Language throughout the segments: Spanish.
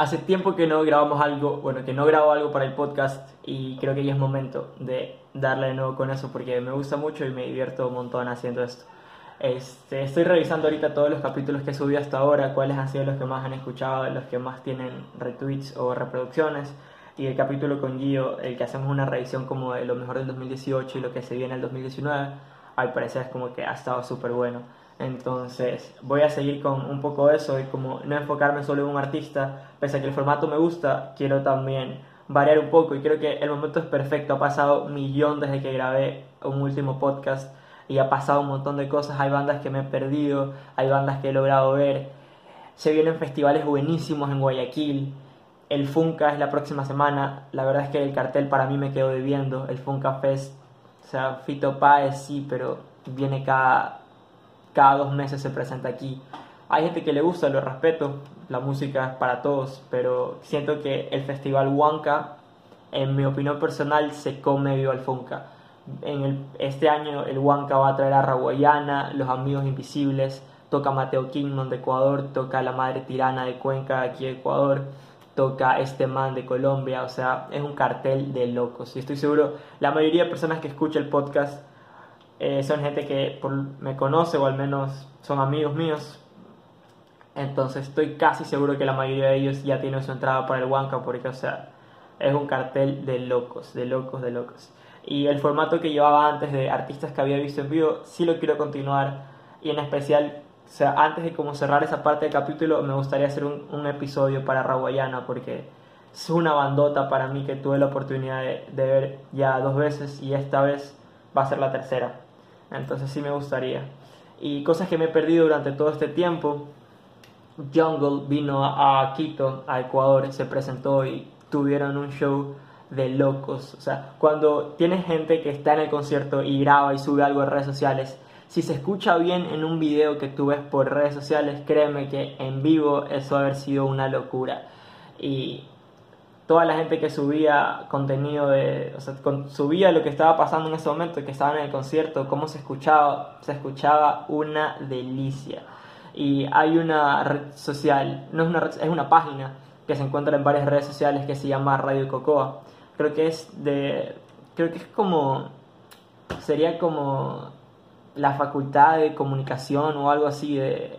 Hace tiempo que no grabamos algo, bueno, que no grabo algo para el podcast y creo que ya es momento de darle de nuevo con eso porque me gusta mucho y me divierto un montón haciendo esto. Este, estoy revisando ahorita todos los capítulos que he subido hasta ahora, cuáles han sido los que más han escuchado, los que más tienen retweets o reproducciones. Y el capítulo con Gio, el que hacemos una revisión como de lo mejor del 2018 y lo que se viene en el 2019, al parecer es como que ha estado súper bueno. Entonces voy a seguir con un poco de eso y como no enfocarme solo en un artista, pese a que el formato me gusta, quiero también variar un poco y creo que el momento es perfecto. Ha pasado un millón desde que grabé un último podcast y ha pasado un montón de cosas. Hay bandas que me he perdido, hay bandas que he logrado ver. Se vienen festivales buenísimos en Guayaquil. El Funka es la próxima semana. La verdad es que el cartel para mí me quedó debiendo. El Funka Fest. O sea, Fito Páez sí, pero viene cada cada dos meses se presenta aquí. Hay gente que le gusta, lo respeto, la música es para todos, pero siento que el festival Huanca, en mi opinión personal, se come vivo al Funka. En el, este año el Huanca va a traer a Raguayana, Los Amigos Invisibles, toca Mateo Kingman de Ecuador, toca La Madre Tirana de Cuenca, aquí de Ecuador, toca este man de Colombia, o sea, es un cartel de locos. Y estoy seguro, la mayoría de personas que escuchan el podcast eh, son gente que me conoce o al menos son amigos míos. Entonces estoy casi seguro que la mayoría de ellos ya tienen su entrada para el Huanca porque, o sea, es un cartel de locos, de locos, de locos. Y el formato que llevaba antes de artistas que había visto en vivo, sí lo quiero continuar. Y en especial, o sea, antes de como cerrar esa parte del capítulo, me gustaría hacer un, un episodio para Raguayana porque es una bandota para mí que tuve la oportunidad de, de ver ya dos veces y esta vez va a ser la tercera. Entonces sí me gustaría. Y cosas que me he perdido durante todo este tiempo. Jungle vino a Quito, a Ecuador, se presentó y tuvieron un show de locos. O sea, cuando tienes gente que está en el concierto y graba y sube algo en redes sociales, si se escucha bien en un video que tú ves por redes sociales, créeme que en vivo eso ha haber sido una locura. Y toda la gente que subía contenido de, o sea, subía lo que estaba pasando en ese momento, que estaban en el concierto, cómo se escuchaba, se escuchaba una delicia. Y hay una red social, no es una red, es una página que se encuentra en varias redes sociales que se llama Radio Cocoa. Creo que es de, creo que es como, sería como la facultad de comunicación o algo así de,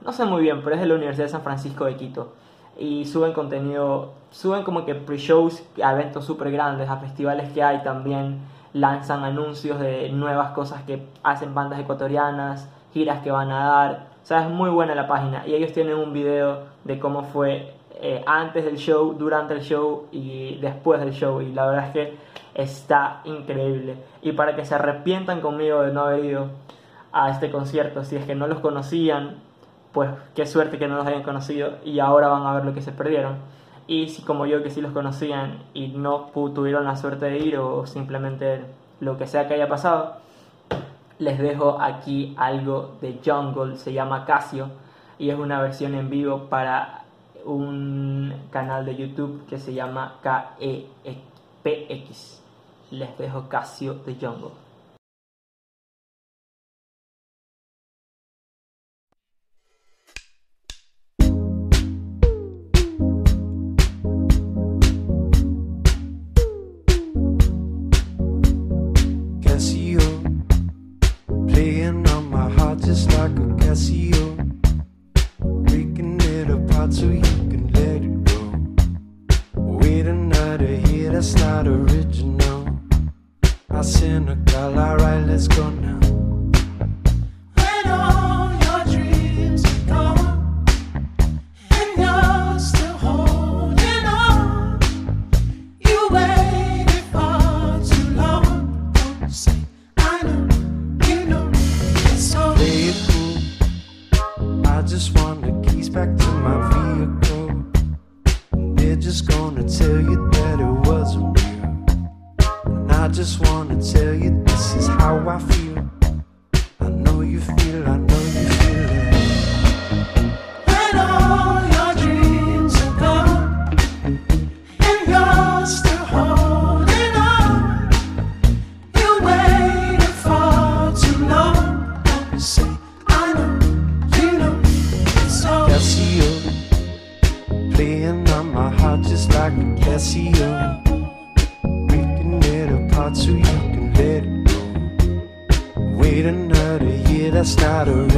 no sé muy bien, pero es de la Universidad de San Francisco de Quito y suben contenido, suben como que pre-shows a eventos súper grandes, a festivales que hay también, lanzan anuncios de nuevas cosas que hacen bandas ecuatorianas, giras que van a dar, o sea, es muy buena la página. Y ellos tienen un video de cómo fue eh, antes del show, durante el show y después del show. Y la verdad es que está increíble. Y para que se arrepientan conmigo de no haber ido a este concierto, si es que no los conocían pues qué suerte que no los hayan conocido y ahora van a ver lo que se perdieron. Y si como yo que sí los conocían y no tuvieron la suerte de ir o simplemente lo que sea que haya pasado, les dejo aquí algo de Jungle, se llama Casio y es una versión en vivo para un canal de YouTube que se llama KEPX. Les dejo Casio de Jungle. matter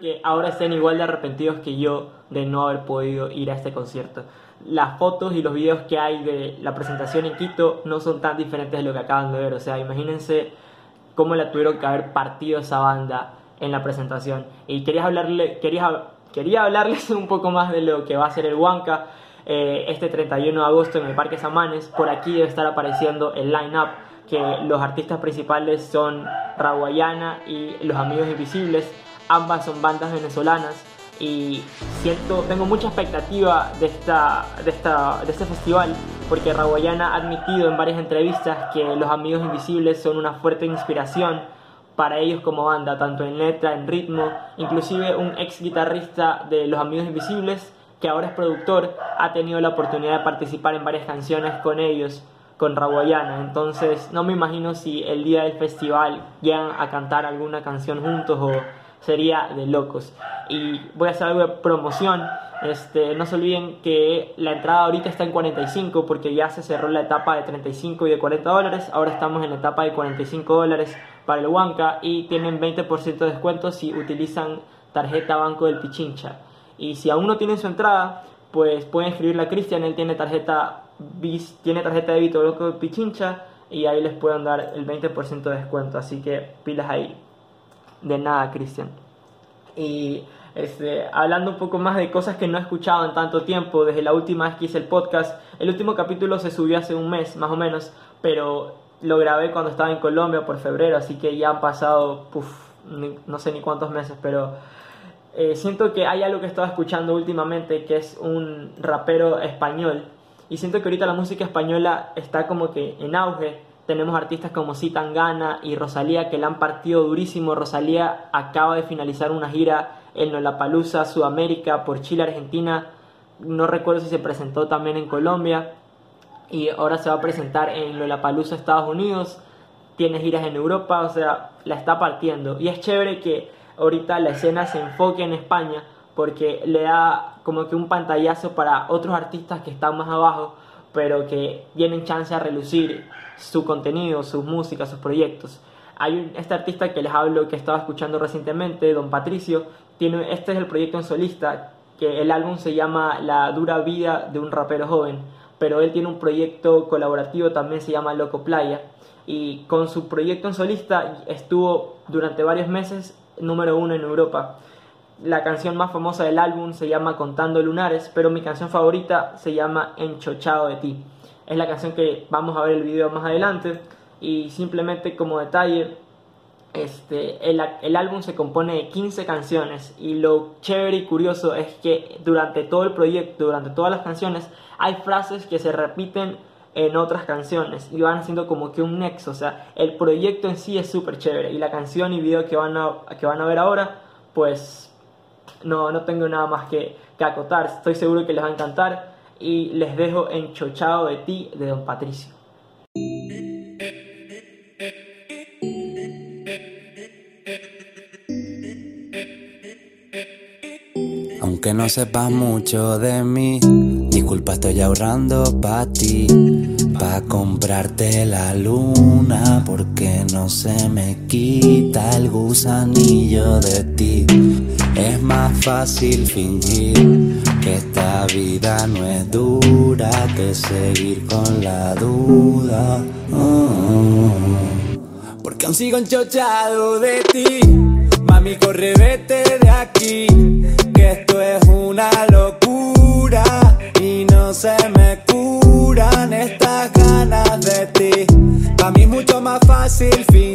que ahora estén igual de arrepentidos que yo de no haber podido ir a este concierto. Las fotos y los videos que hay de la presentación en Quito no son tan diferentes de lo que acaban de ver. O sea, imagínense cómo la tuvieron que haber partido esa banda en la presentación. Y quería, hablarle, quería, quería hablarles un poco más de lo que va a ser el Huanca eh, este 31 de agosto en el Parque Samanes. Por aquí debe estar apareciendo el line-up que los artistas principales son Raguayana y Los Amigos Invisibles. Ambas son bandas venezolanas y siento, tengo mucha expectativa de, esta, de, esta, de este festival porque Raguayana ha admitido en varias entrevistas que Los Amigos Invisibles son una fuerte inspiración para ellos como banda, tanto en letra, en ritmo, inclusive un ex guitarrista de Los Amigos Invisibles, que ahora es productor, ha tenido la oportunidad de participar en varias canciones con ellos, con Raguayana, entonces no me imagino si el día del festival llegan a cantar alguna canción juntos o sería de locos. Y voy a hacer algo de promoción. Este, no se olviden que la entrada ahorita está en 45 porque ya se cerró la etapa de 35 y de 40 dólares. Ahora estamos en la etapa de 45 dólares para el Huanca y tienen 20% de descuento si utilizan tarjeta Banco del Pichincha. Y si aún no tienen su entrada, pues pueden escribirle a Cristian, él tiene tarjeta tiene tarjeta de débito Banco del Pichincha y ahí les pueden dar el 20% de descuento. Así que pilas ahí. De nada, Cristian. Y este, hablando un poco más de cosas que no he escuchado en tanto tiempo, desde la última vez que hice el podcast, el último capítulo se subió hace un mes más o menos, pero lo grabé cuando estaba en Colombia por febrero, así que ya han pasado, puf, ni- no sé ni cuántos meses, pero eh, siento que hay algo que he escuchando últimamente que es un rapero español y siento que ahorita la música española está como que en auge. Tenemos artistas como Tangana y Rosalía que la han partido durísimo. Rosalía acaba de finalizar una gira en Lollapalooza, Sudamérica, por Chile, Argentina. No recuerdo si se presentó también en Colombia. Y ahora se va a presentar en Lollapalooza, Estados Unidos. Tiene giras en Europa, o sea, la está partiendo. Y es chévere que ahorita la escena se enfoque en España porque le da como que un pantallazo para otros artistas que están más abajo pero que tienen chance a relucir su contenido, sus músicas, sus proyectos. Hay un- este artista que les hablo que estaba escuchando recientemente, Don Patricio, tiene, este es el proyecto en solista, que el álbum se llama La dura vida de un rapero joven, pero él tiene un proyecto colaborativo también se llama Loco Playa y con su proyecto en solista estuvo durante varios meses número uno en Europa. La canción más famosa del álbum se llama Contando Lunares, pero mi canción favorita se llama Enchochado de ti. Es la canción que vamos a ver el video más adelante y simplemente como detalle, este, el, el álbum se compone de 15 canciones y lo chévere y curioso es que durante todo el proyecto, durante todas las canciones, hay frases que se repiten en otras canciones y van haciendo como que un nexo, o sea, el proyecto en sí es súper chévere y la canción y video que van a, que van a ver ahora, pues no, no tengo nada más que, que acotar, estoy seguro que les va a encantar y les dejo enchochado de ti de Don Patricio. Aunque no sepas mucho de mí, disculpa, estoy ahorrando pa' ti. Pa' comprarte la luna, porque no se me quita el gusanillo de ti. Es más fácil fingir que esta vida no es dura que seguir con la duda. Oh. Porque aún sigo enchochado de ti. Mami, corre, vete de aquí. Que esto es una locura. Y no se me curan estas ganas de ti. Para mí es mucho más fácil fingir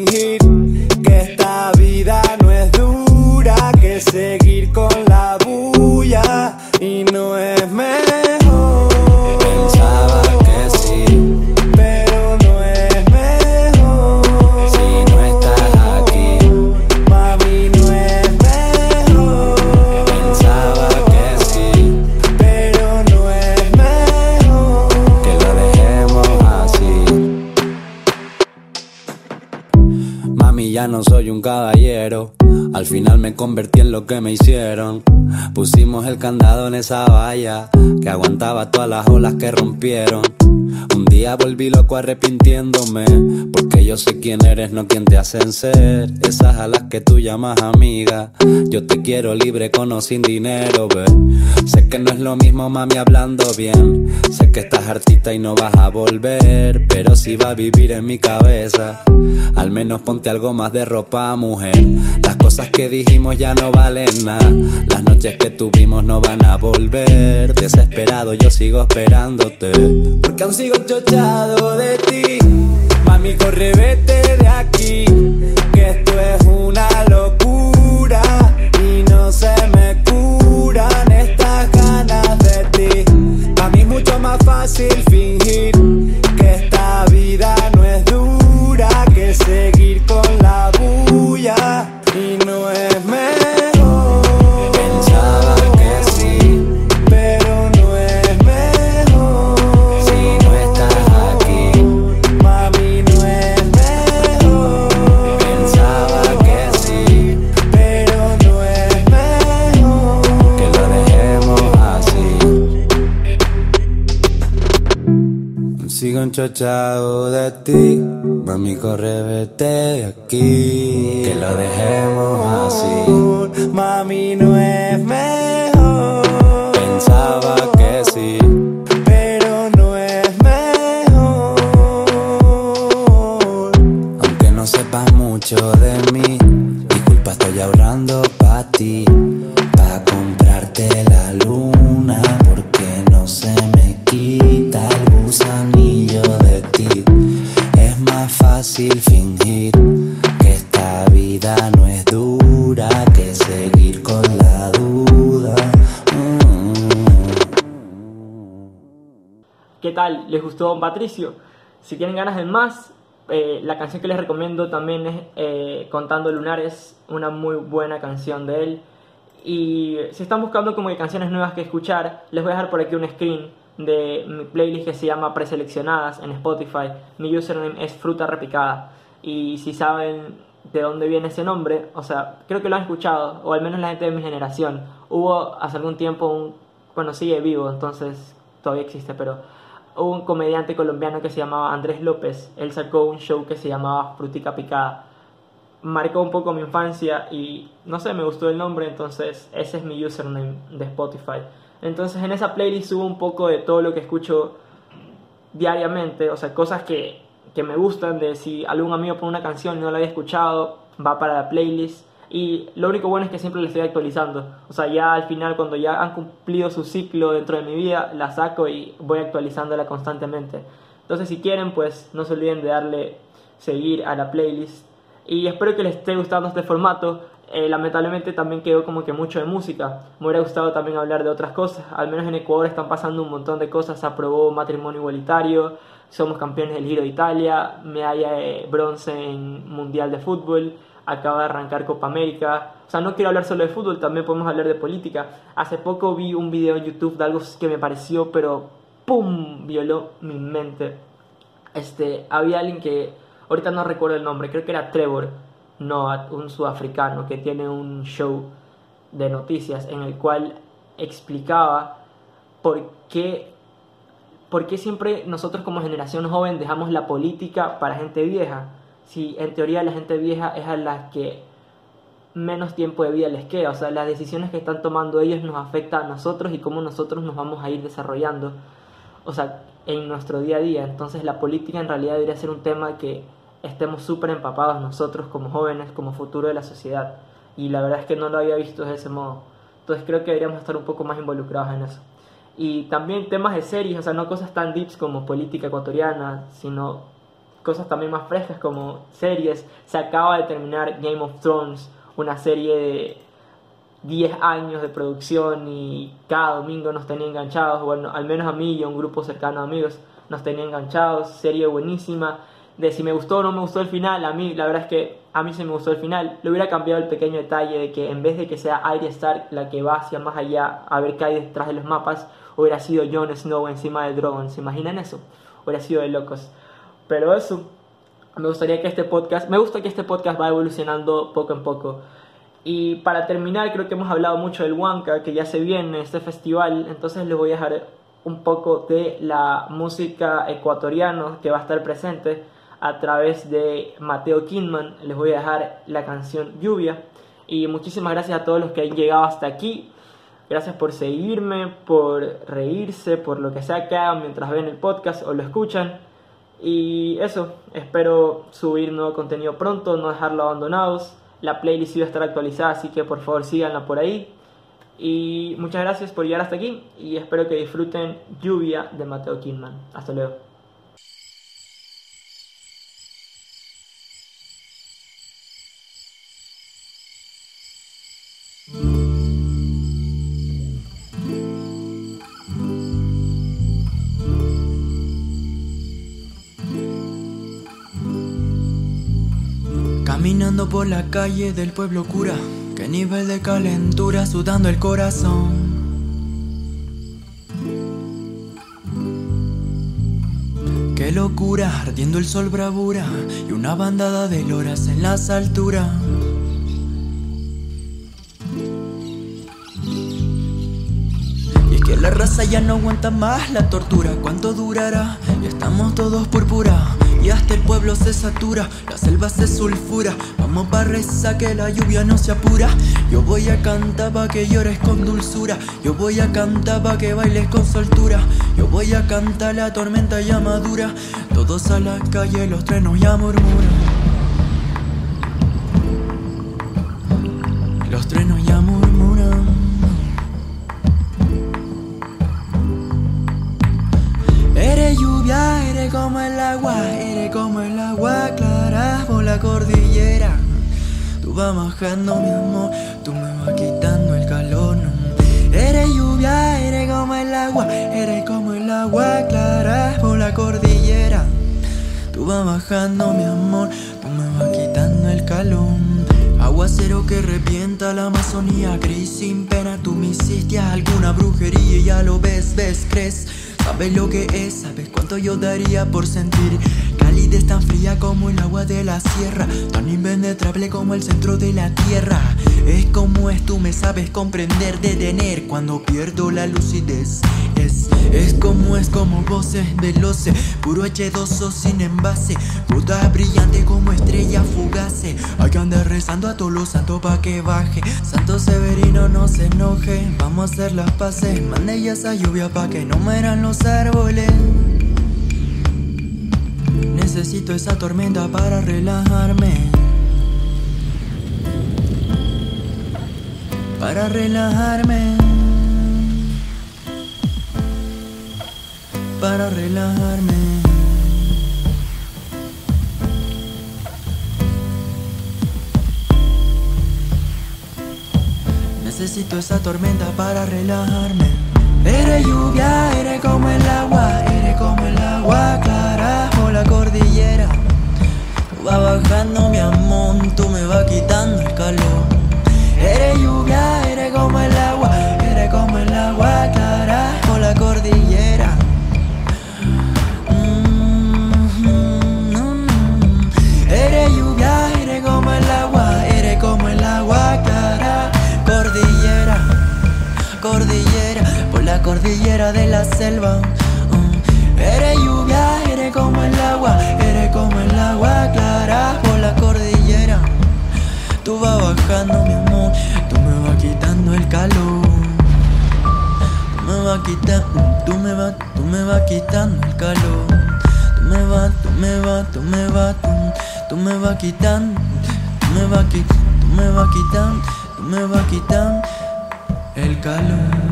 me. Pusimos el candado en esa valla que aguantaba todas las olas que rompieron. Un día volví loco arrepintiéndome, porque yo sé quién eres, no quién te hacen ser. Esas a las que tú llamas amiga. Yo te quiero libre con o sin dinero, ve. Sé que no es lo mismo, mami, hablando bien. Sé que estás artista y no vas a volver, pero si va a vivir en mi cabeza. Al menos ponte algo más de ropa, mujer. Las cosas que dijimos ya no valen nada. Las noches que tuvimos no van a volver. Desesperado yo sigo esperándote. Porque aún sigo chochado de ti. Mami, corre, vete de aquí. Que esto es una locura. Y no se me curan estas ganas de ti. A mí es mucho más fácil fingir Sigo enchochado de ti, mami, corre, vete de aquí. Que lo dejemos así. Mami, no es Don Patricio? Si tienen ganas de más, eh, la canción que les recomiendo también es eh, Contando Lunares, una muy buena canción de él. Y si están buscando como que canciones nuevas que escuchar, les voy a dejar por aquí un screen de mi playlist que se llama Preseleccionadas en Spotify. Mi username es Fruta Repicada. Y si saben de dónde viene ese nombre, o sea, creo que lo han escuchado, o al menos la gente de mi generación. Hubo hace algún tiempo un, bueno, sigue vivo, entonces todavía existe, pero un comediante colombiano que se llamaba Andrés López. Él sacó un show que se llamaba Frutica Picada. Marcó un poco mi infancia y no sé, me gustó el nombre, entonces ese es mi username de Spotify. Entonces en esa playlist subo un poco de todo lo que escucho diariamente, o sea, cosas que, que me gustan, de si algún amigo pone una canción y no la había escuchado, va para la playlist. Y lo único bueno es que siempre la estoy actualizando. O sea, ya al final, cuando ya han cumplido su ciclo dentro de mi vida, la saco y voy actualizándola constantemente. Entonces, si quieren, pues no se olviden de darle seguir a la playlist. Y espero que les esté gustando este formato. Eh, lamentablemente también quedó como que mucho de música. Me hubiera gustado también hablar de otras cosas. Al menos en Ecuador están pasando un montón de cosas. Se aprobó matrimonio igualitario. Somos campeones del Giro de Italia. Medalla de bronce en Mundial de Fútbol. Acaba de arrancar Copa América. O sea, no quiero hablar solo de fútbol, también podemos hablar de política. Hace poco vi un video en YouTube de algo que me pareció, pero ¡pum! violó mi mente. Este, había alguien que, ahorita no recuerdo el nombre, creo que era Trevor Noah, un sudafricano que tiene un show de noticias en el cual explicaba por qué, por qué siempre nosotros como generación joven dejamos la política para gente vieja. Si en teoría la gente vieja es a la que menos tiempo de vida les queda, o sea, las decisiones que están tomando ellos nos afectan a nosotros y cómo nosotros nos vamos a ir desarrollando, o sea, en nuestro día a día. Entonces la política en realidad debería ser un tema que estemos súper empapados nosotros como jóvenes, como futuro de la sociedad. Y la verdad es que no lo había visto de ese modo. Entonces creo que deberíamos estar un poco más involucrados en eso. Y también temas de series, o sea, no cosas tan deeps como política ecuatoriana, sino cosas también más frescas como series. Se acaba de terminar Game of Thrones, una serie de 10 años de producción y cada domingo nos tenía enganchados, bueno, al menos a mí y a un grupo cercano de amigos nos tenía enganchados, serie buenísima, de si me gustó o no me gustó el final, a mí la verdad es que a mí se me gustó el final, le hubiera cambiado el pequeño detalle de que en vez de que sea Arya Stark la que va hacia más allá a ver qué hay detrás de los mapas, hubiera sido Jon Snow encima del Drogon, ¿se imaginan eso? Hubiera sido de locos. Pero eso, me gustaría que este podcast, me gusta que este podcast va evolucionando poco en poco. Y para terminar, creo que hemos hablado mucho del Huanca, que ya se viene este festival, entonces les voy a dejar un poco de la música ecuatoriana que va a estar presente a través de Mateo Kidman. Les voy a dejar la canción Lluvia. Y muchísimas gracias a todos los que han llegado hasta aquí. Gracias por seguirme, por reírse, por lo que sea que hagan mientras ven el podcast o lo escuchan. Y eso, espero subir nuevo contenido pronto, no dejarlo abandonados. La playlist iba a estar actualizada, así que por favor síganla por ahí. Y muchas gracias por llegar hasta aquí y espero que disfruten Lluvia de Mateo Kidman. Hasta luego. Caminando por la calle del pueblo cura, qué nivel de calentura sudando el corazón. Qué locura, ardiendo el sol bravura y una bandada de loras en las alturas. Y es que la raza ya no aguanta más la tortura, ¿cuánto durará? Y estamos todos púrpura y hasta el pueblo se satura, la selva se sulfura. Vamos pa' rezar que la lluvia no se apura. Yo voy a cantar pa' que llores con dulzura. Yo voy a cantar pa' que bailes con soltura. Yo voy a cantar la tormenta ya madura. Todos a la calle, los trenos ya murmuran. Amor, tú me vas quitando el calor. no. Eres lluvia, eres como el agua, eres como el agua clara por la cordillera. Tú vas bajando mi amor, tú me vas quitando el calor. Aguacero que revienta la Amazonía, gris sin pena, tú me hiciste alguna brujería y ya lo ves, ves, crees. Sabes lo que es, sabes cuánto yo daría por sentir calidez tan fría como el agua de la sierra, tan impenetrable como el centro de la tierra. Es como es, tú me sabes comprender, detener cuando pierdo la lucidez. Es, es como es como voces veloces, puro H2O sin envase, puta brillante como estrella fugace. Hay que andar rezando a todos los santos pa' que baje. Santo Severino no se enoje, vamos a hacer las paces. Mande ya esa lluvia pa' que no mueran los árboles. Necesito esa tormenta para relajarme. Para relajarme. Para relajarme. Necesito esa tormenta para relajarme. Eres lluvia, eres como el agua, eres como el agua. Vas bajando mi amor, tú me vas quitando el calor. Eres lluvia, eres como el me vas quitando, tú me me vas quitando el calor.